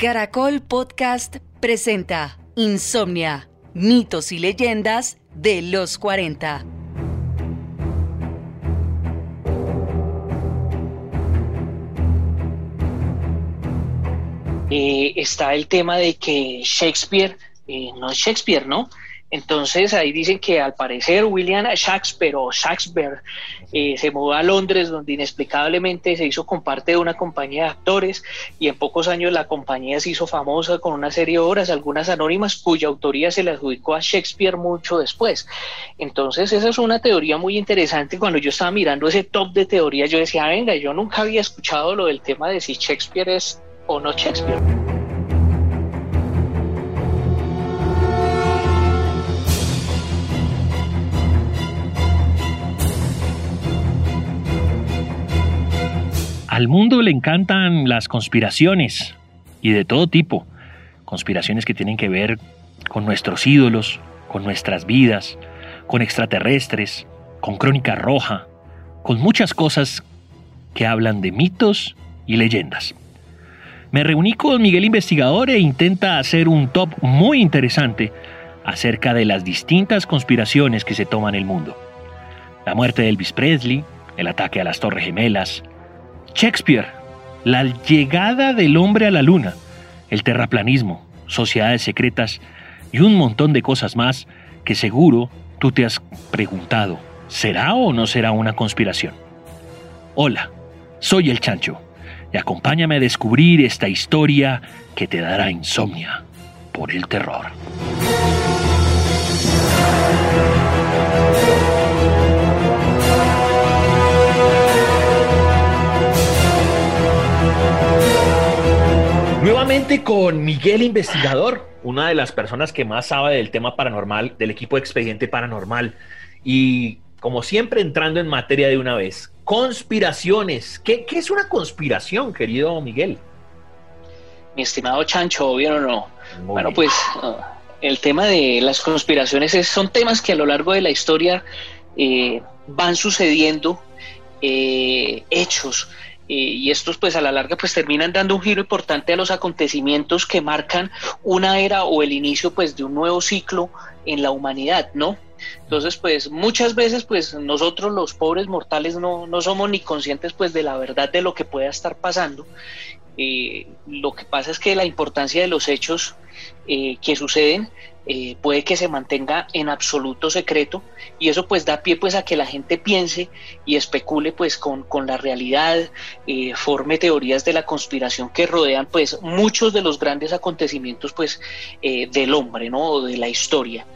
Caracol Podcast presenta Insomnia, mitos y leyendas de los 40. Eh, está el tema de que Shakespeare eh, no es Shakespeare, ¿no? Entonces ahí dicen que al parecer William Shakespeare o Shakespeare eh, se mudó a Londres donde inexplicablemente se hizo con parte de una compañía de actores y en pocos años la compañía se hizo famosa con una serie de obras, algunas anónimas cuya autoría se le adjudicó a Shakespeare mucho después. Entonces esa es una teoría muy interesante. Cuando yo estaba mirando ese top de teorías yo decía, venga, yo nunca había escuchado lo del tema de si Shakespeare es o no Shakespeare. Al mundo le encantan las conspiraciones y de todo tipo. Conspiraciones que tienen que ver con nuestros ídolos, con nuestras vidas, con extraterrestres, con crónica roja, con muchas cosas que hablan de mitos y leyendas. Me reuní con Miguel Investigador e intenta hacer un top muy interesante acerca de las distintas conspiraciones que se toman el mundo. La muerte de Elvis Presley, el ataque a las Torres Gemelas, Shakespeare, la llegada del hombre a la luna, el terraplanismo, sociedades secretas y un montón de cosas más que seguro tú te has preguntado, ¿será o no será una conspiración? Hola, soy el Chancho y acompáñame a descubrir esta historia que te dará insomnia por el terror. Nuevamente con Miguel Investigador, una de las personas que más sabe del tema paranormal, del equipo de Expediente Paranormal. Y como siempre, entrando en materia de una vez, conspiraciones. ¿Qué, es una conspiración, querido Miguel? Mi estimado Chancho, ¿bien o no? bueno, pues uh, el tema de las conspiraciones son temas que a lo largo de la historia eh, van sucediendo, eh, hechos eh, y estos pues a la larga pues terminan dando un giro importante a los acontecimientos que marcan una era o el inicio pues de un nuevo ciclo en la humanidad, ¿no? Entonces, pues muchas veces, pues nosotros los pobres mortales no, no somos ni conscientes pues de la verdad de lo que pueda estar pasando. Eh, lo que pasa es que la importancia de los hechos eh, que suceden eh, puede que se mantenga en absoluto secreto y eso pues da pie pues a que la gente piense y especule pues con, la realidad, eh, forme teorías de la conspiración que rodean pues muchos de los grandes acontecimientos pues eh, del hombre, ¿no? O de la historia.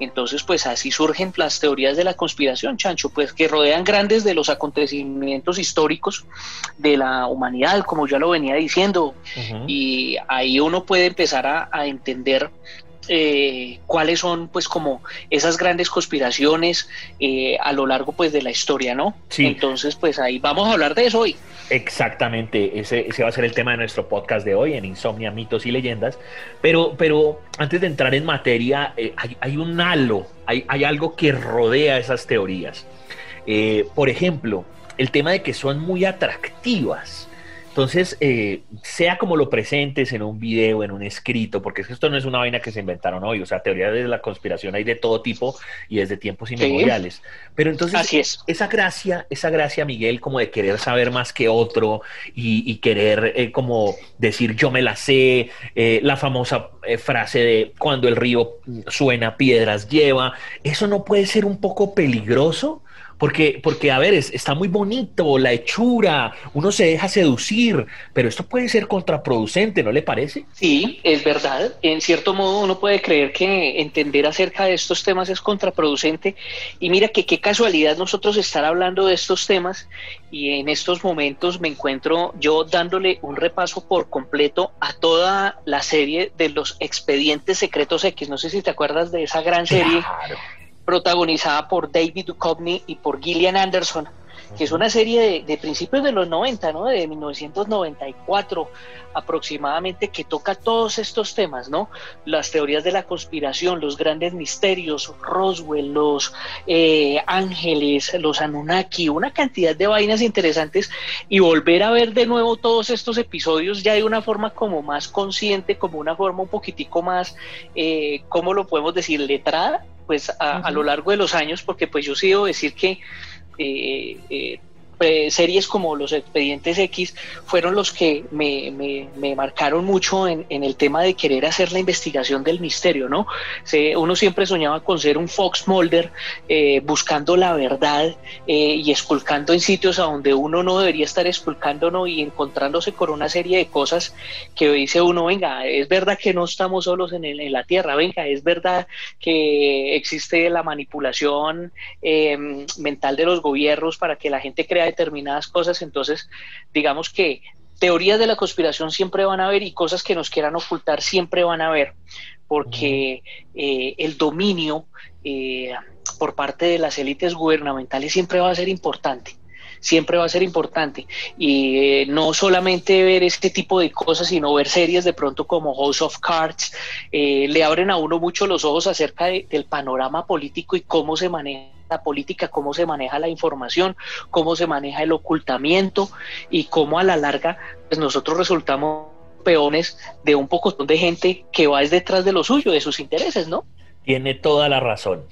Entonces, pues así surgen las teorías de la conspiración, Chancho, pues que rodean grandes de los acontecimientos históricos de la humanidad, como ya lo venía diciendo, y ahí uno puede empezar a, a entender eh, cuáles son pues como esas grandes conspiraciones eh, a lo largo pues de la historia, ¿no? Sí. Entonces pues ahí vamos a hablar de eso hoy. Exactamente, ese, ese va a ser el tema de nuestro podcast de hoy en Insomnia, mitos y leyendas. Pero, pero antes de entrar en materia, eh, hay, un halo, hay, hay, algo que rodea esas teorías. por ejemplo, el tema de que son muy atractivas. Entonces, eh, sea como lo presentes en un video, en un escrito, porque esto no es una vaina que se inventaron hoy, o sea, teoría de la conspiración hay de todo tipo y desde tiempos inmemoriales. Pero entonces, Así es. esa gracia, esa gracia, Miguel, como de querer saber más que otro y, querer eh, como decir yo me la sé, eh, la famosa frase de cuando el río suena, piedras lleva, ¿eso no puede ser un poco peligroso? Porque, porque a ver, está muy bonito, la hechura, uno se deja seducir, pero esto puede ser contraproducente, ¿no le parece? Sí, es verdad. En cierto modo uno puede creer que entender acerca de estos temas es contraproducente. Y mira que qué casualidad nosotros estar hablando de estos temas y en estos momentos me encuentro yo dándole un repaso por completo a toda la serie de los expedientes secretos X. No sé si te acuerdas de esa gran serie protagonizada por David Duchovny y por Gillian Anderson, que es una serie de, principios de los 90, ¿no? De 1994 aproximadamente, que toca todos estos temas, ¿no? Las teorías de la conspiración, los grandes misterios, Roswell, los eh, ángeles, los Anunnaki, una cantidad de vainas interesantes y volver a ver de nuevo todos estos episodios ya de una forma como más consciente, como una forma un poquitico más, eh, ¿cómo lo podemos decir? Letrada, pues a, lo largo de los años, porque pues yo sí debo decir que eh, eh, series como los expedientes X fueron los que me, me, marcaron mucho en, el tema de querer hacer la investigación del misterio, ¿no? uno siempre soñaba con ser un Fox Mulder eh, buscando la verdad eh, y esculcando en sitios a donde uno no debería estar esculcando ¿no? y encontrándose con una serie de cosas que dice uno, venga, es verdad que no estamos solos en, en la Tierra, venga, es verdad que existe la manipulación eh, mental de los gobiernos para que la gente crea determinadas cosas, entonces digamos que teorías de la conspiración siempre van a haber y cosas que nos quieran ocultar siempre van a haber, porque eh, el dominio eh, por parte de las élites gubernamentales siempre va a ser importante siempre va a ser importante. Y eh, no solamente ver este tipo de cosas, sino ver series de pronto como House of Cards, le abren a uno mucho los ojos acerca del panorama político y cómo se maneja la política, cómo se maneja la información, cómo se maneja el ocultamiento y cómo a la larga pues nosotros resultamos peones de un poco de gente que va detrás de lo suyo, de sus intereses, ¿no? Tiene toda la razón.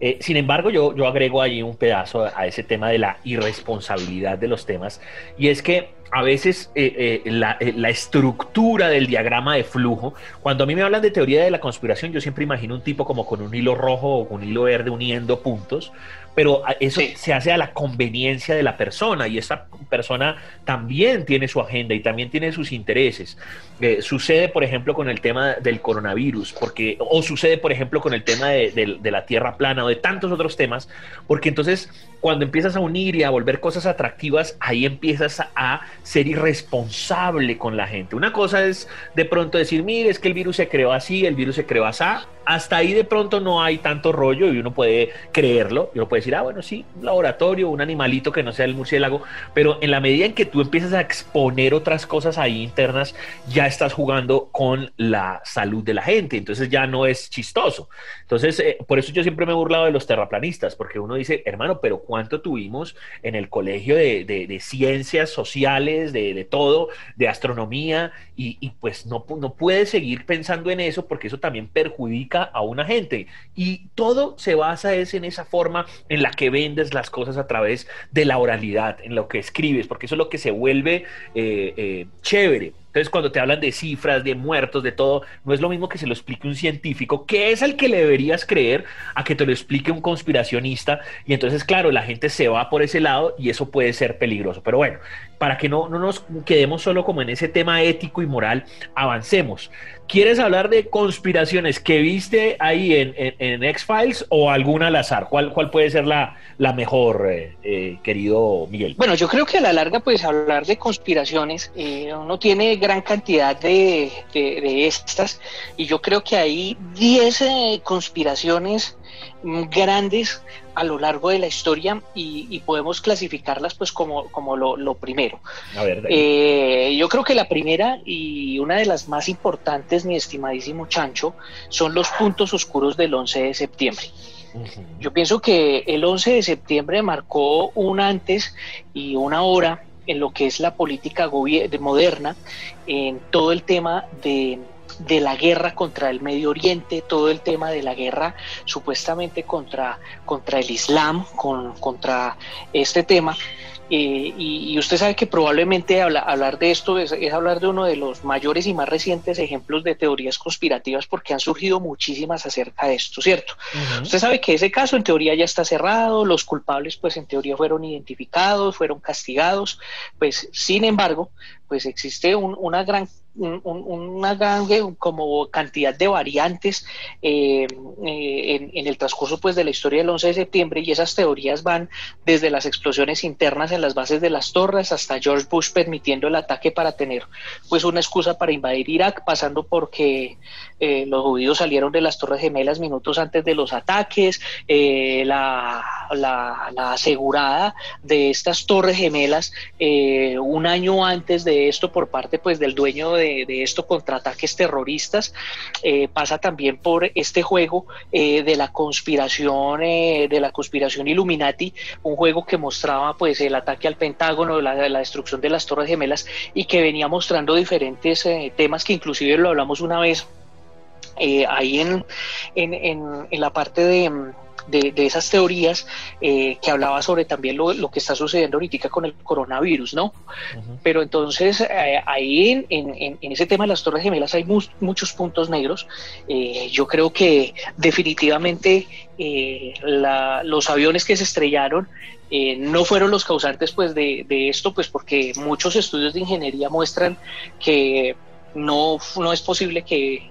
Eh, sin embargo, yo, yo agrego allí un pedazo a ese tema de la irresponsabilidad de los temas, y es que a veces eh, eh, la, estructura del diagrama de flujo, cuando a mí me hablan de teoría de la conspiración, yo siempre imagino un tipo como con un hilo rojo o con un hilo verde uniendo puntos, pero eso se hace a la conveniencia de la persona y esa persona también tiene su agenda y también tiene sus intereses. Eh, sucede, por ejemplo, con el tema del coronavirus, porque, o sucede, por ejemplo, con el tema de, la tierra plana o de tantos otros temas, porque entonces cuando empiezas a unir y a volver cosas atractivas, ahí empiezas a ser irresponsable con la gente. Una cosa es de pronto decir, mire, es que el virus se creó así, el virus se creó así, hasta ahí de pronto no hay tanto rollo y uno puede creerlo, y uno puede decir, ah, bueno, sí, un laboratorio, un animalito que no sea el murciélago, pero en la medida en que tú empiezas a exponer otras cosas ahí internas, ya estás jugando con la salud de la gente, entonces ya no es chistoso. Entonces, eh, por eso yo siempre me he burlado de los terraplanistas, porque uno dice, hermano, pero ¿cuánto tuvimos en el colegio de, ciencias sociales, de, todo, de astronomía? Y, pues no, no puedes seguir pensando en eso porque eso también perjudica a una gente. Y todo se basa es en esa forma en la que vendes las cosas a través de la oralidad, en lo que escribes, porque eso es lo que se vuelve eh, eh, chévere. Entonces, cuando te hablan de cifras, de muertos, de todo, no es lo mismo que se lo explique un científico, que es el que le deberías creer, a que te lo explique un conspiracionista. Y entonces, claro, la gente se va por ese lado y eso puede ser peligroso. Pero bueno, para que no, no nos quedemos solo como en ese tema ético y moral, avancemos. ¿Quieres hablar de conspiraciones que viste ahí en, en, X-Files o alguna al azar? ¿Cuál, cuál puede ser la, la mejor, eh, eh, querido Miguel? Bueno, yo creo que a la larga, pues hablar de conspiraciones, eh, uno tiene gran cantidad de, de, estas y yo creo que hay 10 conspiraciones grandes a lo largo de la historia y, podemos clasificarlas pues como, como lo, primero. Eh, yo creo que la primera y una de las más importantes, mi estimadísimo Chancho, son los puntos oscuros del 11 de septiembre. Yo pienso que el 11 de septiembre marcó un antes y una hora en lo que es la política moderna, en todo el tema de de la guerra contra el Medio Oriente, todo el tema de la guerra supuestamente contra, contra el Islam, con, contra este tema. Eh, y, usted sabe que probablemente hablar de esto es, hablar de uno de los mayores y más recientes ejemplos de teorías conspirativas porque han surgido muchísimas acerca de esto, ¿cierto? Usted sabe que ese caso en teoría ya está cerrado, los culpables pues en teoría fueron identificados, fueron castigados, pues sin embargo, pues existe una gran una gran como cantidad de variantes eh, eh, en, el transcurso pues de la historia del 11 de septiembre y esas teorías van desde las explosiones internas en las bases de las torres hasta George Bush permitiendo el ataque para tener pues una excusa para invadir Irak pasando porque eh, los judíos salieron de las torres gemelas minutos antes de los ataques la, la, asegurada de estas torres gemelas un año antes de esto por parte pues del dueño de de, esto contra ataques terroristas, eh, pasa también por este juego eh, de la conspiración, eh, de la conspiración Illuminati, un juego que mostraba pues el ataque al Pentágono, la, la destrucción de las Torres Gemelas y que venía mostrando diferentes temas que inclusive lo hablamos una vez ahí en, en, en la parte de de, esas teorías eh, que hablaba sobre también lo, que está sucediendo ahorita con el coronavirus, ¿no? Pero entonces eh, ahí en, ese tema de las Torres Gemelas hay muchos puntos negros. Eh, yo creo que definitivamente los aviones que se estrellaron no fueron los causantes pues de, de, esto, pues porque muchos estudios de ingeniería muestran que no, no es posible que,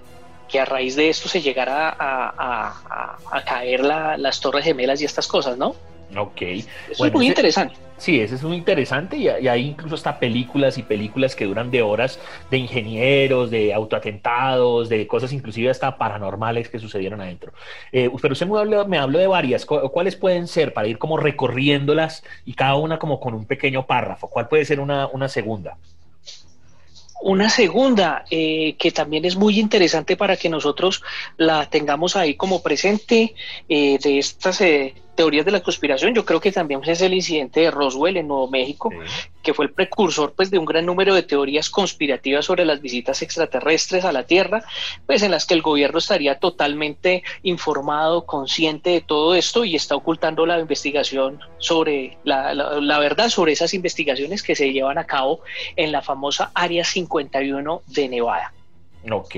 que a raíz de esto se llegara a, caer las torres gemelas y estas cosas, ¿no? Ok. Eso es muy interesante. Sí, eso es muy interesante y, hay incluso hasta películas y películas que duran de horas de ingenieros, de autoatentados, de cosas inclusive hasta paranormales que sucedieron adentro. Eh, pero usted me habló, me habló de varias. ¿Cuáles pueden ser para ir como recorriéndolas y cada una como con un pequeño párrafo? ¿Cuál puede ser una, una segunda? Una segunda eh, que también es muy interesante para que nosotros la tengamos ahí como presente eh, de estas eh, teorías de la conspiración, yo creo que también es el incidente de Roswell en Nuevo México, que fue el precursor pues de un gran número de teorías conspirativas sobre las visitas extraterrestres a la Tierra, pues en las que el gobierno estaría totalmente informado, consciente de todo esto y está ocultando la investigación sobre la, la verdad sobre esas investigaciones que se llevan a cabo en la famosa Área 51 de Nevada. Ok,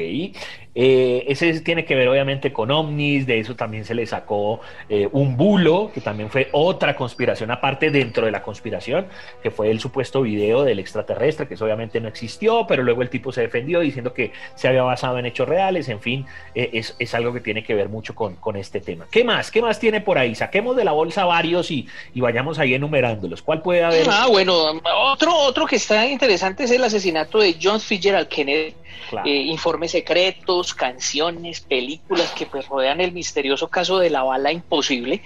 eh, ese tiene que ver obviamente con ovnis, de eso también se le sacó eh, un bulo, que también fue otra conspiración aparte dentro de la conspiración, que fue el supuesto video del extraterrestre, que eso obviamente no existió, pero luego el tipo se defendió diciendo que se había basado en hechos reales, en fin, eh, es, algo que tiene que ver mucho con, este tema. ¿Qué más? ¿Qué más tiene por ahí? Saquemos de la bolsa varios y, y vayamos ahí enumerándolos. ¿Cuál puede haber? Ah, bueno, otro, otro que está interesante es el asesinato de John Fitzgerald Kennedy eh, informes canciones, películas que pues rodean el misterioso caso de la bala imposible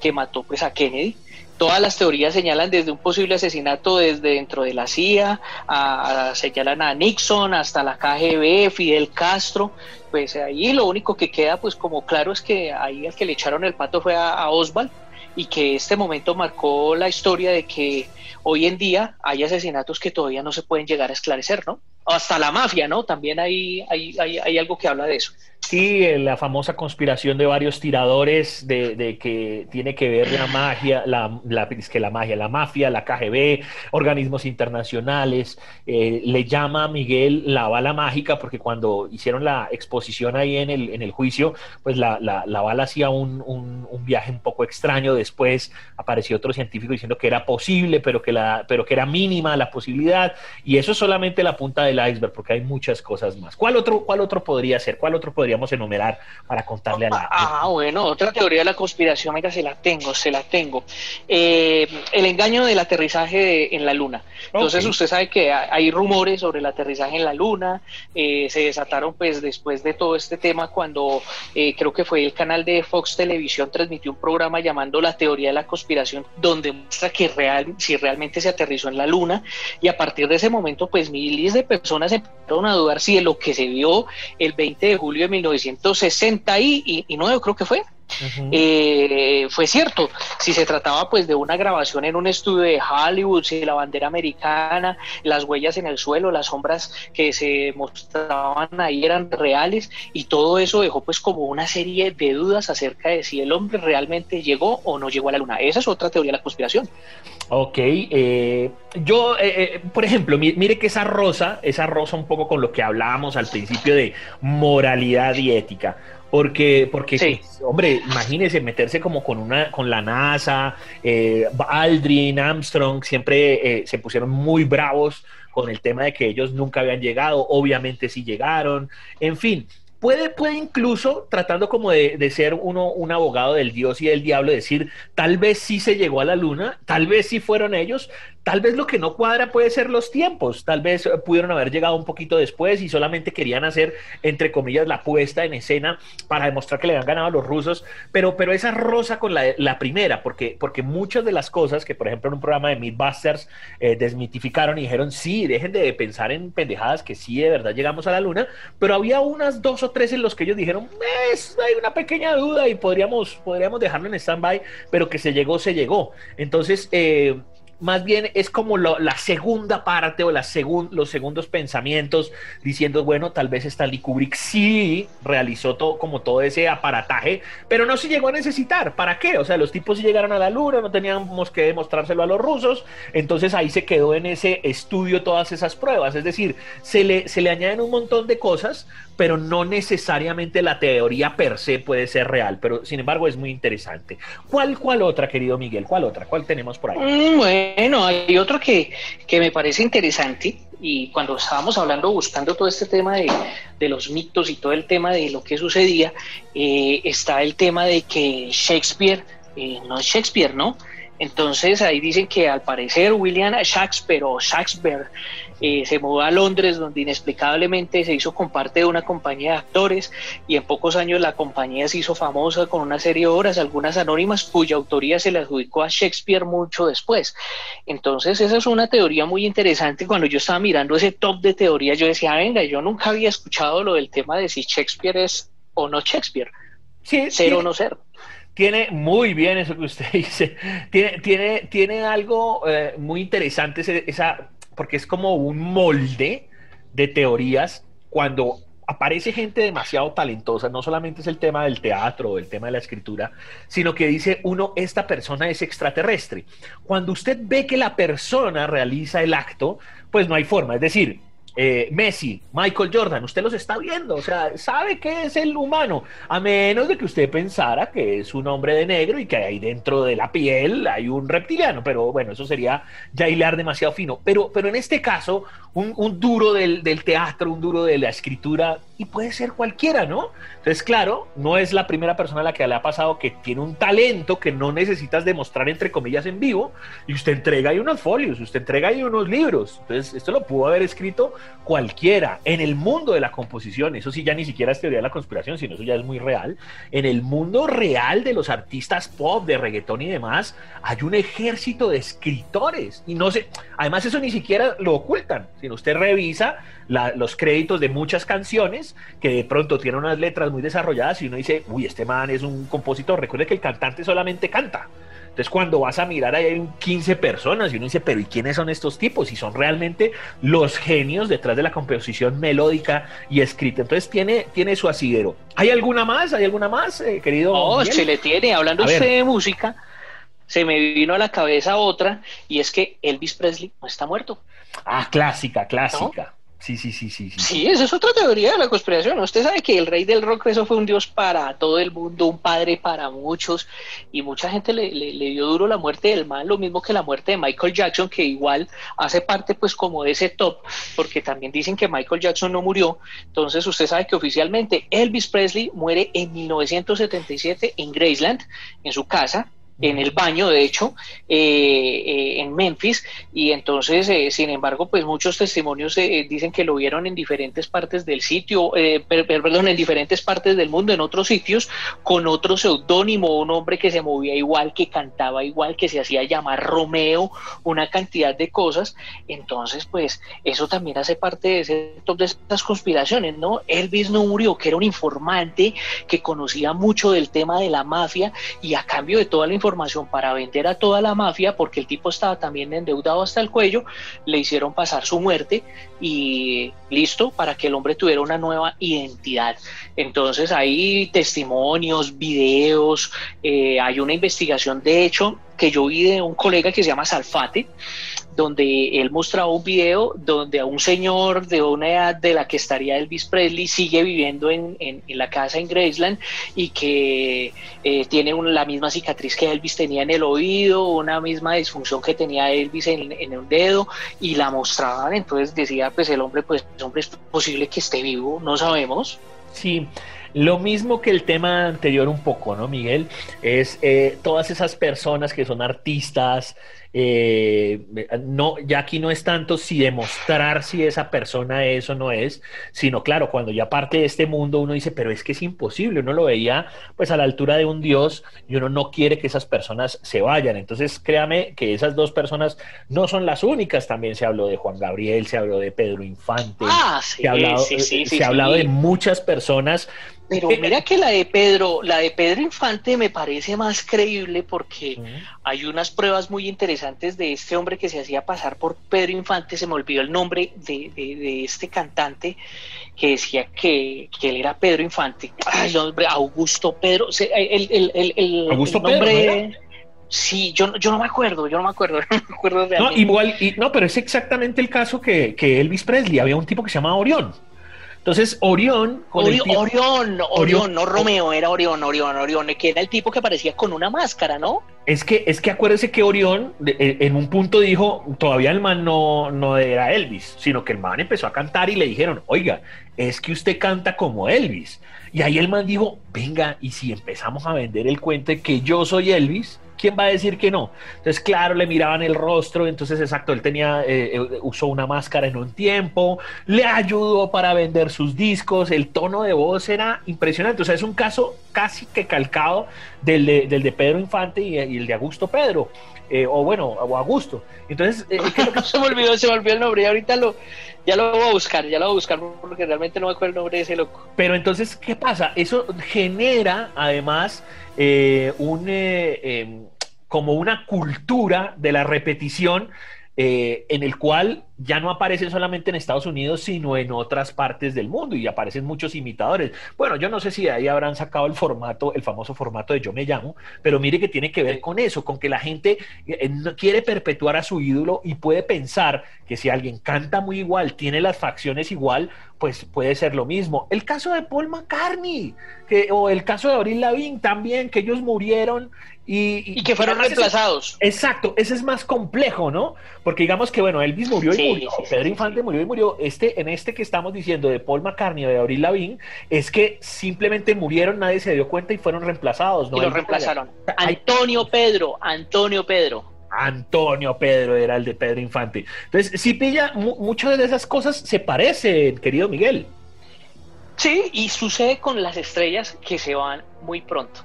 que mató pues a Kennedy. Todas las teorías señalan desde un posible asesinato desde dentro de la CIA, a, señalan a Nixon, hasta la KGB, Fidel Castro, pues ahí lo único que queda pues como claro es que ahí el que le echaron el pato fue a Oswald y que este momento marcó la historia de que hoy en día hay asesinatos que todavía no se pueden llegar a esclarecer, ¿no? hasta la mafia, ¿no? También hay, hay, hay, hay algo que habla de eso. Sí, la famosa conspiración de varios tiradores de, que tiene que ver la magia, la, la, que la magia, la mafia, la KGB, organismos internacionales. Eh, le llama a Miguel la bala mágica porque cuando hicieron la exposición ahí en el, juicio, pues la, la, bala hacía un, un, viaje un poco extraño. Después apareció otro científico diciendo que era posible, pero que, la, pero que era mínima la posibilidad. Y eso es solamente la punta del iceberg porque hay muchas cosas más. ¿Cuál otro, cuál otro podría ser? ¿Cuál otro podría enumerar para contarle a la... Ah, bueno, otra teoría de la conspiración, venga, se la tengo, se la tengo. Eh, el engaño del aterrizaje en la Luna. Entonces usted sabe que hay rumores sobre el aterrizaje en la Luna, eh, se desataron pues después de todo este tema cuando eh, creo que fue el canal de Fox Televisión transmitió un programa llamando La teoría de la conspiración, donde muestra que real, si realmente se aterrizó en la Luna y a partir de ese momento pues miles de personas empezaron a dudar si de lo que se vio el 20 de julio de 1969 creo que fue, eh, fue cierto. Si se trataba pues de una grabación en un estudio de Hollywood, si la bandera americana, las huellas en el suelo, las sombras que se mostraban ahí eran reales y todo eso dejó pues como una serie de dudas acerca de si el hombre realmente llegó o no llegó a la luna. Esa es otra teoría de la conspiración. Ok, eh, yo, eh, por ejemplo, mire que esa rosa, esa rosa un poco con lo que hablábamos al principio de moralidad y ética Porque, porque hombre, imagínese meterse como con una, con la NASA, eh, Aldrin, Armstrong, siempre eh, se pusieron muy bravos con el tema de que ellos nunca habían llegado, obviamente sí llegaron, en fin, Puede, puede incluso, tratando como de, ser uno un abogado del Dios y del diablo, decir, tal vez sí se llegó a la luna, tal vez sí fueron ellos, tal vez lo que no cuadra puede ser los tiempos, tal vez pudieron haber llegado un poquito después y solamente querían hacer, entre comillas, la puesta en escena para demostrar que le habían ganado a los rusos, pero, pero esa rosa con la, primera, porque, porque muchas de las cosas que, por ejemplo, en un programa de Mythbusters eh, desmitificaron y dijeron, sí, dejen de pensar en pendejadas, que sí, de verdad llegamos a la luna, pero había unas dos o tres en los que ellos dijeron, hay una pequeña duda y podríamos, podríamos dejarlo en stand-by, pero que se llegó, se llegó. Entonces, eh, más bien es como la segunda parte o la los segundos pensamientos diciendo, bueno, tal vez Stanley Kubrick sí realizó todo, como todo ese aparataje, pero no se llegó a necesitar. ¿Para qué? O sea, los tipos llegaron a la luna, no teníamos que demostrárselo a los rusos, entonces ahí se quedó en ese estudio todas esas pruebas. Es decir, se le, se le añaden un montón de cosas, pero no necesariamente la teoría per se puede ser real, pero sin embargo es muy interesante. ¿Cuál, cuál otra, querido Miguel? ¿Cuál otra? ¿Cuál tenemos por ahí? Mm, bueno, hay otro que, que me parece interesante y cuando estábamos hablando, buscando todo este tema de, de los mitos y todo el tema de lo que sucedía, eh, está el tema de que Shakespeare, eh, no es Shakespeare, ¿no? Entonces ahí dicen que al parecer William Shakespeare o Shakespeare eh, se mudó a Londres donde inexplicablemente se hizo con parte de una compañía de actores y en pocos años la compañía se hizo famosa con una serie de obras, algunas anónimas cuya autoría se le adjudicó a Shakespeare mucho después. Entonces esa es una teoría muy interesante. Cuando yo estaba mirando ese top de teorías yo decía, venga, yo nunca había escuchado lo del tema de si Shakespeare es o no Shakespeare. Sí, ser o no ser tiene muy bien eso que usted dice. Tiene, tiene, tiene algo eh, muy interesante esa, porque es como un molde de teorías cuando aparece gente demasiado talentosa, no solamente es el tema del teatro el tema de la escritura, sino que dice uno, esta persona es extraterrestre. Cuando usted ve que la persona realiza el acto, pues no hay forma. Es decir, eh, Messi, Michael Jordan, usted los está viendo, o sea, sabe que es el humano, a menos de que usted pensara que es un hombre de negro y que ahí dentro de la piel hay un reptiliano, pero bueno, eso sería ya hilar demasiado fino. Pero, pero en este caso, un, duro del, del, teatro, un duro de la escritura, y puede ser cualquiera, ¿no? Entonces, claro, no es la primera persona a la que le ha pasado que tiene un talento que no necesitas demostrar, entre comillas, en vivo, y usted entrega ahí unos folios, usted entrega ahí unos libros. Entonces, esto lo pudo haber escrito cualquiera en el mundo de la composición. Eso sí, ya ni siquiera es teoría de la conspiración, sino eso ya es muy real. En el mundo real de los artistas pop, de reggaetón y demás, hay un ejército de escritores. Y no sé, además, eso ni siquiera lo ocultan sino usted revisa los créditos de muchas canciones que de pronto tienen unas letras muy desarrolladas y uno dice, uy, este man es un compositor. Recuerde que el cantante solamente canta. Entonces cuando vas a mirar ahí hay 15 personas y uno dice, pero ¿y quiénes son estos tipos? Y son realmente los genios detrás de la composición melódica y escrita. Entonces tiene, tiene su asidero. ¿Hay alguna más? ¿Hay alguna más, eh, querido? Oh, se le tiene. Hablando usted de música, se me vino a la cabeza otra y es que Elvis Presley no está muerto. Ah, clásica, clásica. Sí, sí, sí, sí, sí. Sí, esa es otra teoría de la conspiración. Usted sabe que el rey del rock eso fue un dios para todo el mundo, un padre para muchos, y mucha gente le, dio duro la muerte del mal, lo mismo que la muerte de Michael Jackson, que igual hace parte pues como de ese top, porque también dicen que Michael Jackson no murió. Entonces usted sabe que oficialmente Elvis Presley muere en 1977 en Graceland, en su casa, en el baño, de hecho, eh, eh, en Memphis, y entonces, eh, sin embargo, pues muchos testimonios dicen que lo vieron en diferentes partes del sitio, perdón, en diferentes partes del mundo, en otros sitios, con otro seudónimo, un hombre que se movía igual, que cantaba igual, que se hacía llamar Romeo, una cantidad de cosas, entonces, pues, eso también hace parte de ese de estas conspiraciones, ¿no? Elvis no murió, que era un informante que conocía mucho del tema de la mafia, y a cambio de toda la información, para vender a toda la mafia, porque el tipo estaba también endeudado hasta el cuello, le hicieron pasar su muerte y listo, para que el hombre tuviera una nueva identidad. Entonces hay testimonios, videos, eh, hay una investigación, de hecho, que yo vi de un colega que se llama Salfate, donde él mostraba un video donde a un señor de una edad de la que estaría Elvis Presley sigue viviendo en, la casa en Graceland y que eh, tiene la misma cicatriz que Elvis tenía en el oído, una misma disfunción que tenía Elvis en, en el dedo y la mostraban, entonces decía pues el hombre pues hombre es posible que esté vivo, no sabemos. Sí, lo mismo que el tema anterior un poco, ¿no, Miguel? Es eh, todas esas personas que son artistas, eh, no, ya aquí no es tanto si demostrar si esa persona es o no es, sino claro, cuando ya parte de este mundo uno dice, pero es que es imposible, uno lo veía pues a la altura de un dios y uno no quiere que esas personas se vayan. Entonces créame que esas dos personas no son las únicas, también se habló de Juan Gabriel, se habló de Pedro Infante, ah, se ha hablado, se ha hablado de muchas personas pero mira que la de Pedro, la de Pedro Infante me parece más creíble porque hay unas pruebas muy interesantes de este hombre que se hacía pasar por Pedro Infante, se me olvidó el nombre de, este cantante que decía que, él era Pedro Infante. Ay, hombre, Augusto Pedro, el, el, el, Augusto nombre... Sí, yo, yo no me acuerdo, yo no me acuerdo, no me acuerdo No, igual, y, no, pero es exactamente el caso que, que Elvis Presley, había un tipo que se llamaba Orión. Entonces, Orión. Orión, Orión, no Romeo, era Orión, Orión, Orión, que era el tipo que aparecía con una máscara, ¿no? Es que, es que acuérdese que Orión e, en un punto dijo, todavía el man no, no era Elvis, sino que el man empezó a cantar y le dijeron, oiga, es que usted canta como Elvis. Y ahí el man dijo, venga, y si empezamos a vender el cuento de que yo soy Elvis, ¿quién va a decir que no? Entonces, claro, le miraban el rostro, entonces, exacto, él tenía, eh, eh, usó una máscara en un tiempo, le ayudó para vender sus discos, el tono de voz era impresionante, o sea, es un caso casi que calcado del de, Pedro Infante y, el de Augusto Pedro. Eh, o bueno, o Augusto. Entonces, se me olvidó, se me olvidó el nombre, y ahorita lo, ya lo voy a buscar, ya lo voy a buscar porque realmente no me acuerdo el nombre de ese loco. Pero entonces, ¿qué pasa? Eso genera además un, em, como una cultura de la repetición eh, en el cual ya no aparece solamente en Estados Unidos, sino en otras partes del mundo y aparecen muchos imitadores. Bueno, yo no sé si de ahí habrán sacado el formato, el famoso formato de Yo me llamo, pero mire que tiene que ver con eso, con que la gente eh, quiere perpetuar a su ídolo y puede pensar que si alguien canta muy igual, tiene las facciones igual, pues puede ser lo mismo. El caso de Paul McCartney, que, o el caso de Avril Lavigne también, que ellos murieron y, que fueron reemplazados. exacto, ese es más complejo, ¿no? Porque digamos que, bueno, Elvis murió y murió, Pedro Infante murió y murió. Este, en este que estamos diciendo de Paul McCartney o de Avril Lavigne, es que simplemente murieron, nadie se dio cuenta y fueron reemplazados. ¿no? Y lo reemplazaron. Antonio Pedro, Antonio Pedro. Antonio Pedro era el de Pedro Infante. Entonces, sí pilla, muchas de esas cosas se parecen, querido Miguel. Sí, y sucede con las estrellas que se van muy pronto.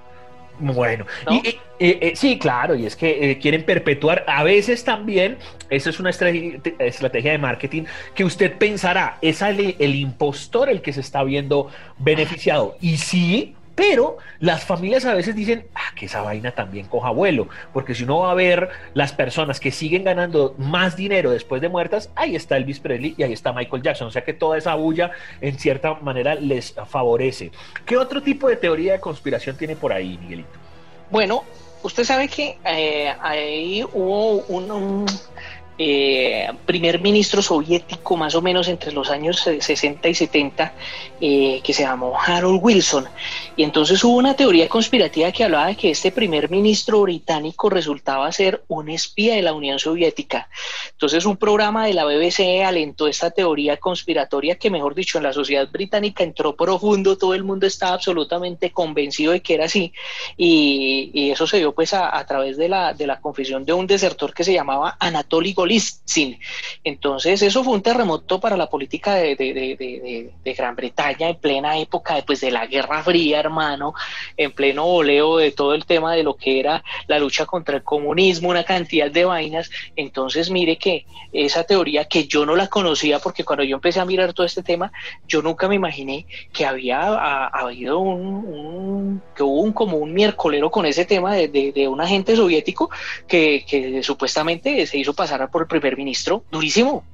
Bueno, y, eh, sí, claro, y es que eh, quieren perpetuar, a veces también, eso es una estrategia, de marketing, que usted pensará, es el, el impostor el que se está viendo beneficiado. Y sí, pero las familias a veces dicen, ah, que esa vaina también coja vuelo, porque si uno va a ver las personas que siguen ganando más dinero después de muertas, ahí está Elvis Presley y ahí está Michael Jackson, o sea que toda esa bulla en cierta manera les favorece. ¿Qué otro tipo de teoría de conspiración tiene por ahí, Miguelito? Bueno, usted sabe que eh, ahí hubo un eh, primer ministro soviético más o menos entre los años 60 y 70 eh, que se llamó Harold Wilson. Y entonces hubo una teoría conspirativa que hablaba de que este primer ministro británico resultaba ser un espía de la Unión Soviética. Entonces un programa de la BBC alentó esta teoría conspiratoria que mejor dicho en la sociedad británica entró profundo todo el mundo estaba absolutamente convencido de que era así y, eso se dio pues a, través de la, confesión de un desertor que se llamaba Anatoly entonces, eso fue un terremoto para la política de, Gran Bretaña en plena época pues, de la Guerra Fría, hermano, en pleno voleo de todo el tema de lo que era la lucha contra el comunismo, una cantidad de vainas. Entonces, mire que esa teoría que yo no la conocía, porque cuando yo empecé a mirar todo este tema, yo nunca me imaginé que había habido un, que hubo un como un miércolero con ese tema de, un agente soviético que, que supuestamente se hizo pasar por el primer ministro, durísimo.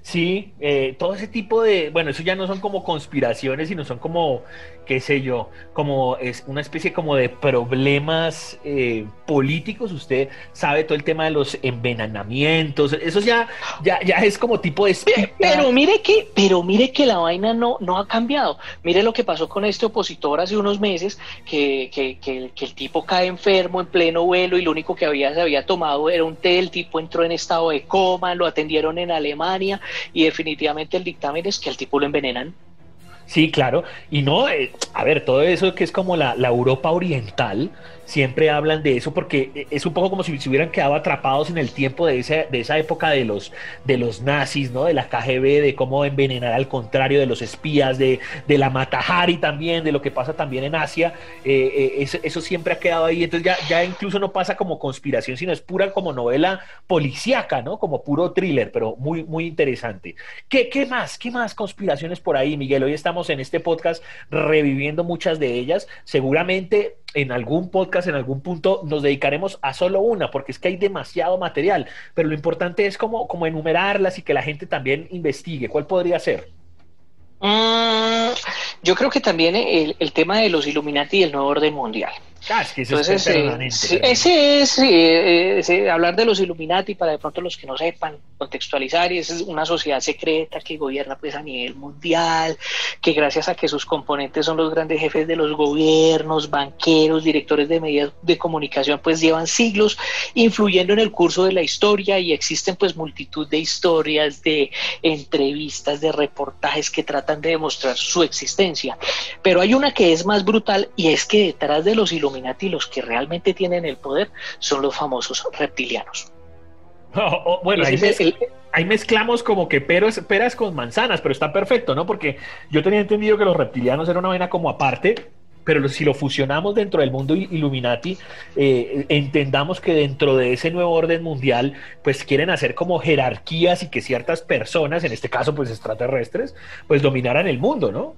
Sí, eh, todo ese tipo de, bueno, eso ya no son como conspiraciones, sino son como, qué sé yo, como es una especie como de problemas eh, políticos. Usted sabe todo el tema de los envenenamientos, eso ya, ya, ya es como tipo de... Pero, mire que, pero mire que la vaina no, no ha cambiado. Mire lo que pasó con este opositor hace unos meses, que, que, que, que el tipo cae enfermo en pleno vuelo y lo único que había, se había tomado era un té, el tipo entró en estado de coma, lo atendieron en Alemania y definitivamente el dictamen es que al tipo lo envenenan. Sí, claro. Y no, eh, a ver, todo eso que es como la, la Europa oriental, siempre hablan de eso porque es un poco como si se hubieran quedado atrapados en el tiempo de esa, de esa época de los, de los nazis, ¿no? De la KGB, de cómo envenenar al contrario, de los espías, de, de la Matahari también, de lo que pasa también en Asia. Eh, eh, eso, eso, siempre ha quedado ahí. Entonces ya, ya incluso no pasa como conspiración, sino es pura como novela policíaca, ¿no? Como puro thriller, pero muy, muy interesante. ¿Qué, qué más? ¿Qué más conspiraciones por ahí, Miguel? Hoy estamos en este podcast reviviendo muchas de ellas. Seguramente en algún podcast, en algún punto, nos dedicaremos a solo una, porque es que hay demasiado material, pero lo importante es como, como enumerarlas y que la gente también investigue. ¿Cuál podría ser? Mm, yo creo que también el, el, tema de los Illuminati y el nuevo orden mundial. Ah, es que Entonces, es ese es eh, ese, hablar de los Illuminati para de pronto los que no sepan contextualizar, y es una sociedad secreta que gobierna pues a nivel mundial, que gracias a que sus componentes son los grandes jefes de los gobiernos, banqueros, directores de medios de comunicación, pues llevan siglos influyendo en el curso de la historia y existen pues multitud de historias, de entrevistas, de reportajes que tratan de demostrar su existencia. Pero hay una que es más brutal y es que detrás de los Illuminati Illuminati los que realmente tienen el poder son los famosos reptilianos. Oh, oh, bueno, ahí, mezclamos como que peras, peras con manzanas, pero está perfecto, ¿no? Porque yo tenía entendido que los reptilianos eran una vaina como aparte, pero si lo fusionamos dentro del mundo Illuminati, eh, entendamos que dentro de ese nuevo orden mundial, pues quieren hacer como jerarquías y que ciertas personas, en este caso pues extraterrestres, pues dominaran el mundo, ¿no?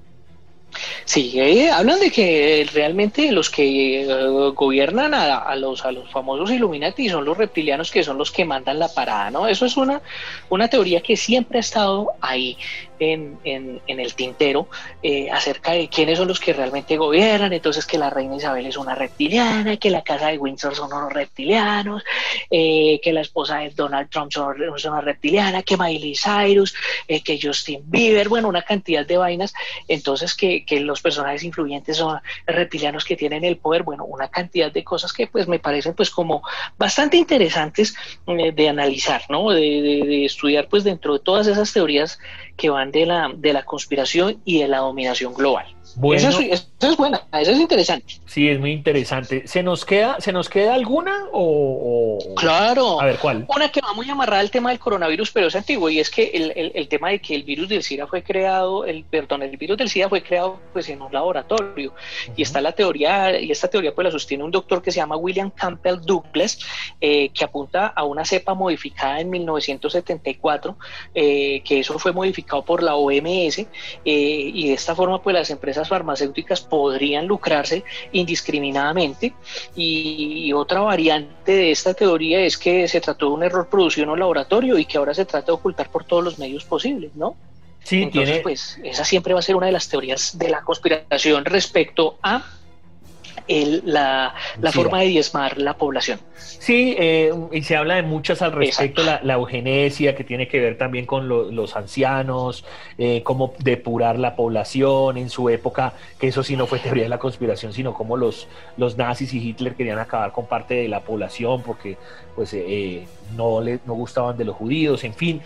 Sí, eh, hablan de que realmente los que eh, gobiernan a, los, a los famosos Illuminati son los reptilianos que son los que mandan la parada, ¿no? Eso es una, una teoría que siempre ha estado ahí en, en, el tintero eh, acerca de quiénes son los que realmente gobiernan, entonces que la reina Isabel es una reptiliana, que la casa de Windsor son unos reptilianos, que la esposa de Donald Trump son, es una reptiliana, que Miley Cyrus, que Justin Bieber, bueno, una cantidad de vainas, entonces que que, los personajes influyentes son reptilianos que tienen el poder, bueno, una cantidad de cosas que pues me parecen pues como bastante interesantes eh, de analizar, ¿no? De, de, estudiar pues dentro de todas esas teorías que van de la, de la conspiración y de la dominación global. Bueno, esa, es, buena, esa es interesante. Sí, es muy interesante. ¿Se nos queda, ¿se nos queda alguna o, Claro. A ver, ¿cuál? Una que va muy amarrada al tema del coronavirus, pero es antiguo, y es que el, el, tema de que el virus del SIDA fue creado, el perdón, el virus del SIDA fue creado pues en un laboratorio. Y está la teoría, y esta teoría pues la sostiene un doctor que se llama William Campbell Douglas, eh, que apunta a una cepa modificada en 1974, eh, que eso fue modificado por la OMS, eh, y de esta forma pues las empresas farmacéuticas podrían lucrarse indiscriminadamente. Y, otra variante de esta teoría es que se trató de un error producido en un laboratorio y que ahora se trata de ocultar por todos los medios posibles, ¿no? Sí, Entonces, pues esa siempre va a ser una de las teorías de la conspiración respecto a la, forma de diezmar la población. Sí, eh, y se habla de muchas al respecto, la, eugenesia, que tiene que ver también con los ancianos, eh, cómo depurar la población en su época, que eso sí no fue teoría de la conspiración, sino cómo los, los nazis y Hitler querían acabar con parte de la población porque pues eh, no, le, no gustaban de los judíos, en fin.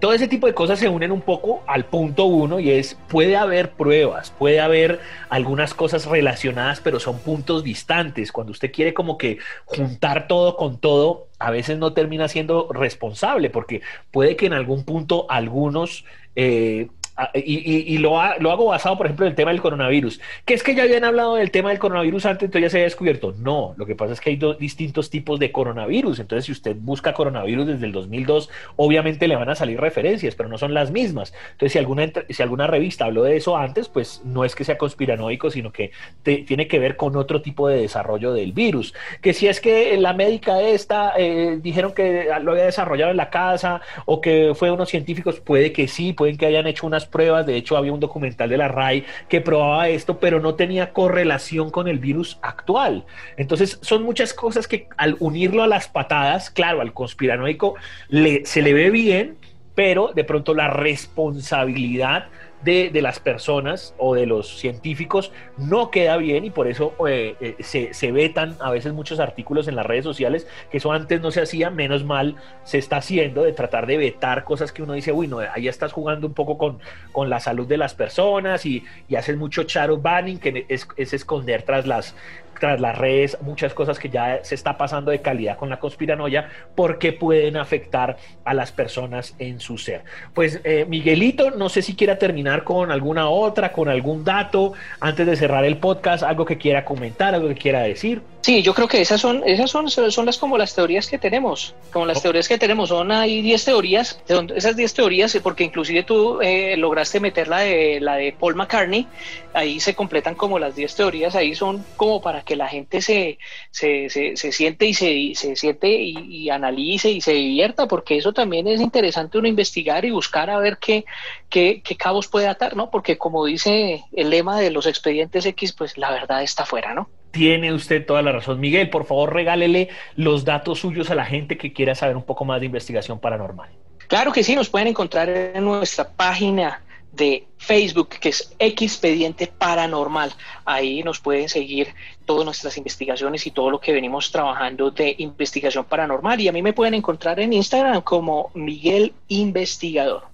Todo ese tipo de cosas se unen un poco al punto uno y es, puede haber pruebas, puede haber algunas cosas relacionadas, pero son puntos distantes. Cuando usted quiere como que juntar todo con todo, a veces no termina siendo responsable, porque puede que en algún punto algunos... Eh, ah, y, lo, hago basado, por ejemplo, en el tema del coronavirus, que es que ya habían hablado del tema del coronavirus antes, entonces ya se había descubierto. No, lo que pasa es que hay dos distintos tipos de coronavirus. Entonces, si usted busca coronavirus desde el 2002, obviamente le van a salir referencias, pero no son las mismas. Entonces, si alguna, si alguna revista habló de eso antes, pues no es que sea conspiranoico, sino que tiene que ver con otro tipo de desarrollo del virus. Que si es que la médica esta eh, dijeron que lo había desarrollado en la casa o que fue unos científicos, puede que sí, pueden que hayan hecho unas pruebas. De hecho, había un documental de la RAI que probaba esto, pero no tenía correlación con el virus actual. Entonces, son muchas cosas que al unirlo a las patadas, claro, al conspiranoico le, se le ve bien, pero de pronto la responsabilidad de, las personas o de los científicos no queda bien y por eso eh, eh, se, se, vetan a veces muchos artículos en las redes sociales, que eso antes no se hacía, menos mal se está haciendo de tratar de vetar cosas que uno dice, uy, no, ahí estás jugando un poco con, con la salud de las personas y, y haces mucho shadow banning, que es, es esconder tras las, tras las redes, muchas cosas que ya se está pasando de calidad con la conspiranoia, porque pueden afectar a las personas en su ser. Pues eh, Miguelito, no sé si quiera terminar con alguna otra, con algún dato, antes de cerrar el podcast, algo que quiera comentar, algo que quiera decir. Sí, yo creo que esas son, esas son, son las como las teorías que tenemos, como las teorías que tenemos, son ahí 10 teorías, esas 10 teorías, porque inclusive tú eh, lograste meter la de, la de Paul McCartney, ahí se completan como las 10 teorías, ahí son como para que la gente se, se, se, siente y se, se siente y, analice y se divierta, porque eso también es interesante uno investigar y buscar a ver qué, qué, qué cabos puede atar, ¿no? Porque como dice el lema de los expedientes X, pues la verdad está fuera, ¿no? Tiene usted toda la razón. Miguel, por favor, regálele los datos suyos a la gente que quiera saber un poco más de investigación paranormal. Claro que sí, nos pueden encontrar en nuestra página de Facebook, que es Expediente Paranormal. Ahí nos pueden seguir todas nuestras investigaciones y todo lo que venimos trabajando de investigación paranormal. Y a mí me pueden encontrar en Instagram como Miguel Investigador.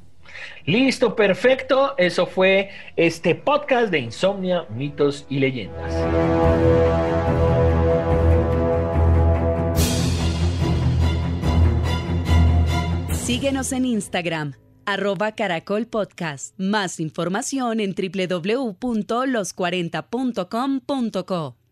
Listo, perfecto. Eso fue este podcast de Insomnia, Mitos y Leyendas. Síguenos en Instagram, arroba Caracol Podcast. Más información en www.los40.com.co.